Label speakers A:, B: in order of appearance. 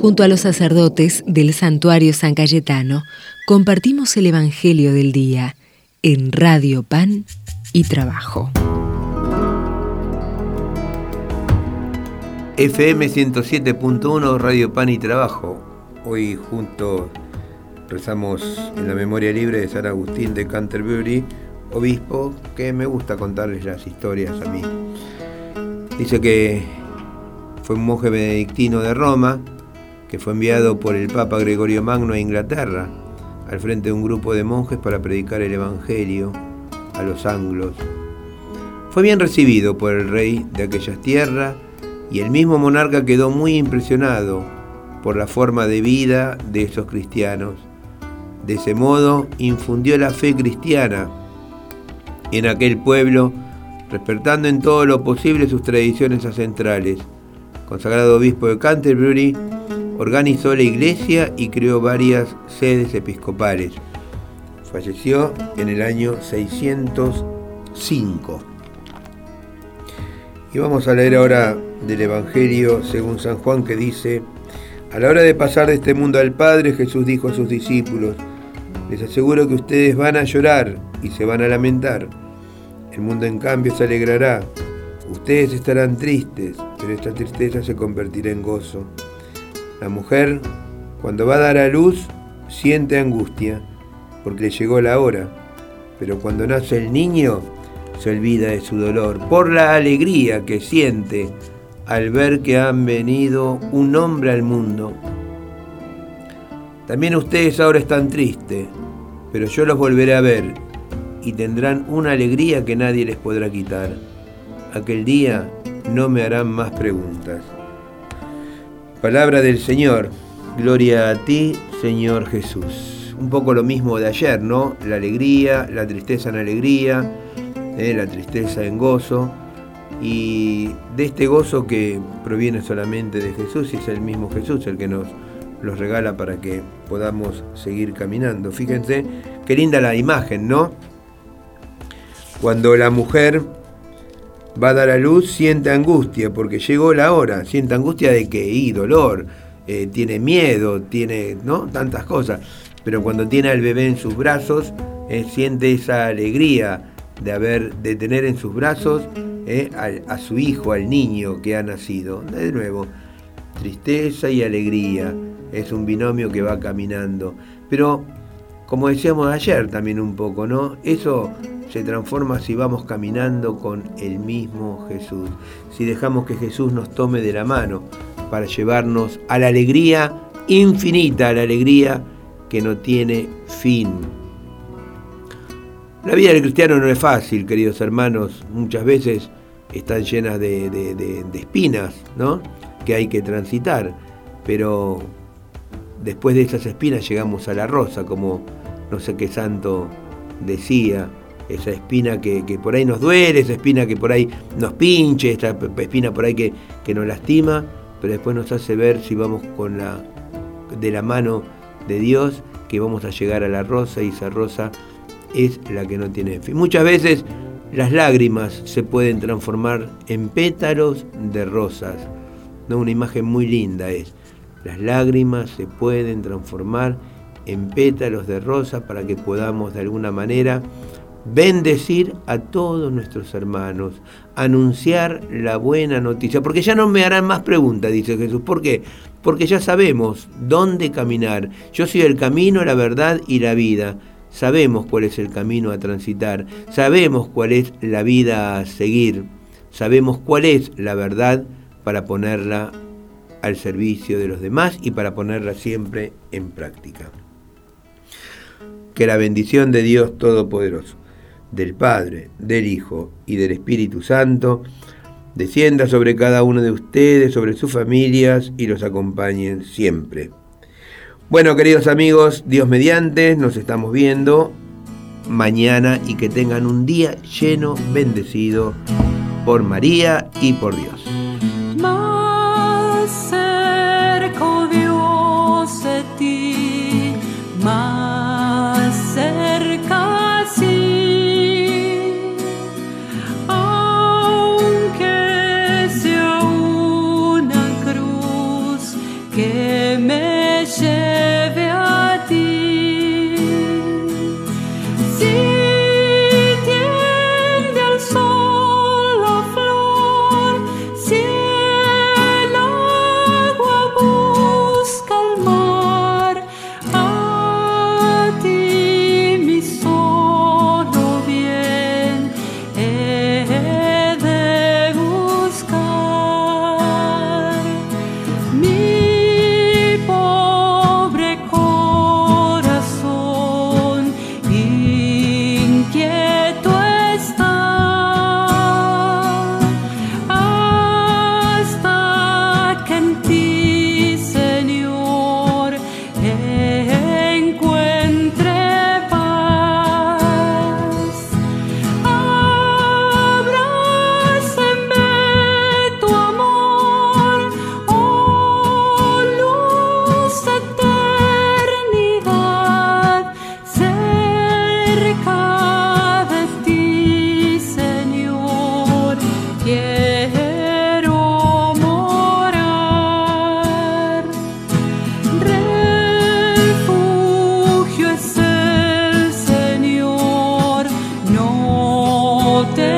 A: Junto a los sacerdotes del santuario San Cayetano, compartimos el Evangelio del Día en Radio Pan y Trabajo.
B: FM 107.1 Radio Pan y Trabajo. Hoy juntos rezamos en la memoria libre de San Agustín de Canterbury, obispo, que me gusta contarles las historias a mí. Dice que fue un monje benedictino de Roma, que fue enviado por el Papa Gregorio Magno a Inglaterra, al frente de un grupo de monjes para predicar el Evangelio a los anglos. Fue bien recibido por el rey de aquellas tierras y el mismo monarca quedó muy impresionado por la forma de vida de esos cristianos. De ese modo infundió la fe cristiana en aquel pueblo, respetando en todo lo posible sus tradiciones ancestrales. Consagrado obispo de Canterbury, organizó la iglesia y creó varias sedes episcopales. Falleció en el año 605. Y vamos a leer ahora del Evangelio según San Juan que dice, a la hora de pasar de este mundo al Padre, Jesús dijo a sus discípulos, les aseguro que ustedes van a llorar y se van a lamentar. El mundo en cambio se alegrará. Ustedes estarán tristes, pero esta tristeza se convertirá en gozo. La mujer, cuando va a dar a luz, siente angustia, porque le llegó la hora. Pero cuando nace el niño, se olvida de su dolor, por la alegría que siente al ver que han venido un hombre al mundo. También ustedes ahora están tristes, pero yo los volveré a ver y tendrán una alegría que nadie les podrá quitar. Aquel día no me harán más preguntas. Palabra del Señor. Gloria a ti, Señor Jesús. Un poco lo mismo de ayer, ¿no? La alegría, la tristeza en alegría, ¿eh? la tristeza en gozo. Y de este gozo que proviene solamente de Jesús, y es el mismo Jesús el que nos los regala para que podamos seguir caminando. Fíjense qué linda la imagen, ¿no? Cuando la mujer va a dar a luz, siente angustia, porque llegó la hora, siente angustia de que, y dolor, eh, tiene miedo, tiene, ¿no? Tantas cosas. Pero cuando tiene al bebé en sus brazos, eh, siente esa alegría de haber, de tener en sus brazos eh, a, a su hijo, al niño que ha nacido. De nuevo, tristeza y alegría. Es un binomio que va caminando. Pero, como decíamos ayer también un poco, ¿no? Eso se transforma si vamos caminando con el mismo Jesús, si dejamos que Jesús nos tome de la mano para llevarnos a la alegría infinita, a la alegría que no tiene fin. La vida del cristiano no es fácil, queridos hermanos, muchas veces están llenas de, espinas, ¿no? Que hay que transitar, pero después de esas espinas llegamos a la rosa, como no sé qué santo decía, esa espina que, por ahí nos duele, esa espina que por ahí nos pinche, esta espina por ahí que, que nos lastima, pero después nos hace ver si vamos con la, de la mano de Dios, que vamos a llegar a la rosa y esa rosa es la que no tiene fin. Muchas veces las lágrimas se pueden transformar en pétalos de rosas. ¿no? Una imagen muy linda es. Las lágrimas se pueden transformar en pétalos de rosa para que podamos de alguna manera bendecir a todos nuestros hermanos, anunciar la buena noticia, porque ya no me harán más preguntas, dice Jesús. ¿Por qué? Porque ya sabemos dónde caminar. Yo soy el camino, la verdad y la vida. Sabemos cuál es el camino a transitar, sabemos cuál es la vida a seguir, sabemos cuál es la verdad para ponerla al servicio de los demás y para ponerla siempre en práctica. Que la bendición de Dios Todopoderoso del Padre, del Hijo y del Espíritu Santo, descienda sobre cada uno de ustedes, sobre sus familias y los acompañen siempre. Bueno, queridos amigos, Dios mediante, nos estamos viendo mañana y que tengan un día lleno, bendecido por María y por Dios. mexer. no te